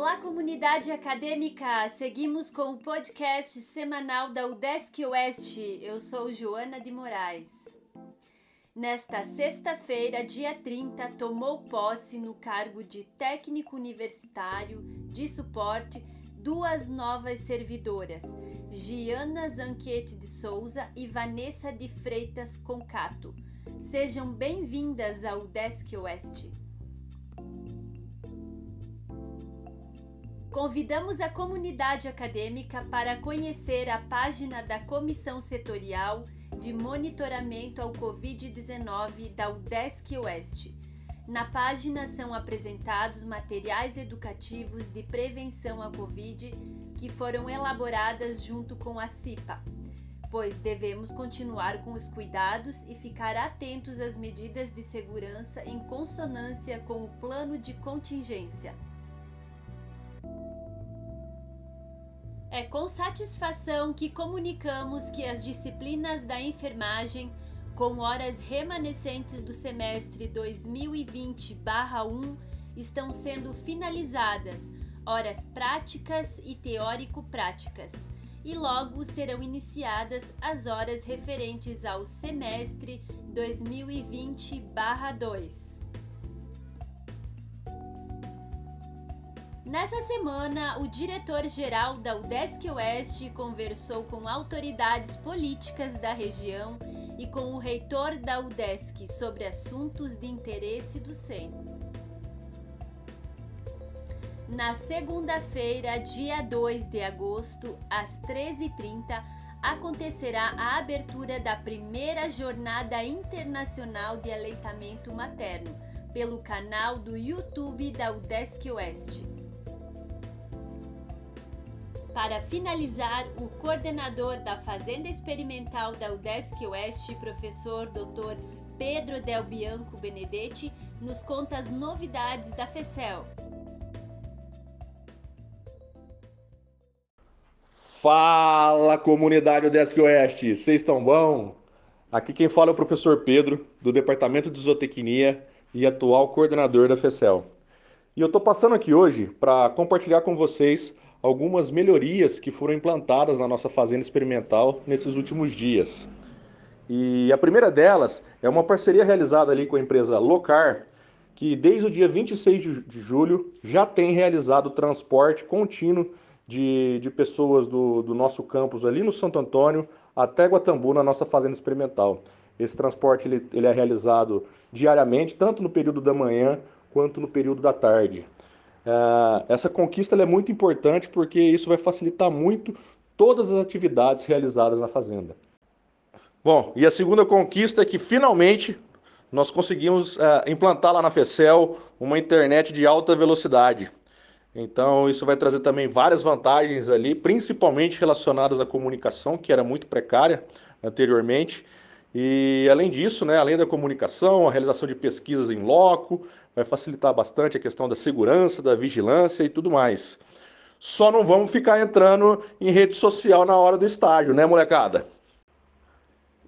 Olá, comunidade acadêmica! Seguimos com o podcast semanal da UDESC Oeste. Eu sou Joana de Moraes. Nesta sexta-feira, dia 30, tomou posse no cargo de técnico universitário de suporte duas novas servidoras, Giana Zanquete de Souza e Vanessa de Freitas Concato. Sejam bem-vindas ao Desk Oeste. Convidamos a comunidade acadêmica para conhecer a página da Comissão Setorial de Monitoramento ao Covid-19 da UDESC Oeste. Na página são apresentados materiais educativos de prevenção à Covid que foram elaboradas junto com a CIPA, pois devemos continuar com os cuidados e ficar atentos às medidas de segurança em consonância com o plano de contingência. É com satisfação que comunicamos que as disciplinas da enfermagem, com horas remanescentes do semestre 2020-1, estão sendo finalizadas, horas práticas e teórico-práticas, e logo serão iniciadas as horas referentes ao semestre 2020-2. Nessa semana, o diretor-geral da UDESC Oeste conversou com autoridades políticas da região e com o reitor da UDESC sobre assuntos de interesse do centro. Na segunda-feira, dia 2 de agosto, às 13h30, acontecerá a abertura da primeira Jornada Internacional de Aleitamento Materno pelo canal do YouTube da UDESC Oeste. Para finalizar, o coordenador da Fazenda Experimental da UDESC Oeste, professor Dr. Pedro Del Bianco Benedetti, nos conta as novidades da FECEL. Fala comunidade UDESC Oeste, vocês estão bom? Aqui quem fala é o professor Pedro, do Departamento de Zootecnia e atual coordenador da FECEL. E eu estou passando aqui hoje para compartilhar com vocês algumas melhorias que foram implantadas na nossa fazenda experimental nesses últimos dias. E a primeira delas é uma parceria realizada ali com a empresa Locar, que desde o dia 26 de julho já tem realizado transporte contínuo de, de pessoas do, do nosso campus ali no Santo Antônio até Guatambu, na nossa fazenda experimental. Esse transporte ele, ele é realizado diariamente, tanto no período da manhã quanto no período da tarde. É, essa conquista é muito importante porque isso vai facilitar muito todas as atividades realizadas na fazenda. Bom, e a segunda conquista é que finalmente nós conseguimos é, implantar lá na FECEL uma internet de alta velocidade. Então, isso vai trazer também várias vantagens ali, principalmente relacionadas à comunicação, que era muito precária anteriormente. E além disso, né, além da comunicação, a realização de pesquisas em loco, vai facilitar bastante a questão da segurança, da vigilância e tudo mais. Só não vamos ficar entrando em rede social na hora do estágio, né, molecada?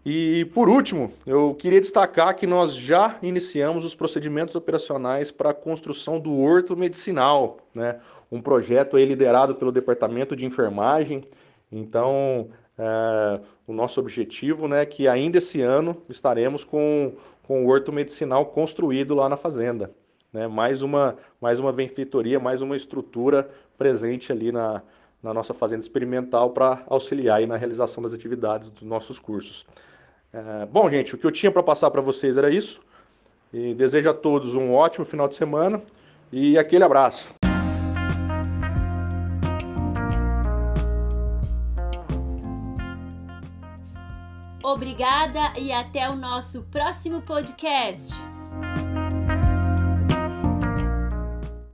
E por último, eu queria destacar que nós já iniciamos os procedimentos operacionais para a construção do Horto Medicinal, né? um projeto liderado pelo Departamento de Enfermagem. Então, é, o nosso objetivo né, é que ainda esse ano estaremos com, com o Horto Medicinal construído lá na fazenda. Né? Mais, uma, mais uma benfeitoria, mais uma estrutura presente ali na, na nossa fazenda experimental para auxiliar na realização das atividades dos nossos cursos. É, bom, gente, o que eu tinha para passar para vocês era isso. E desejo a todos um ótimo final de semana e aquele abraço. Obrigada e até o nosso próximo podcast.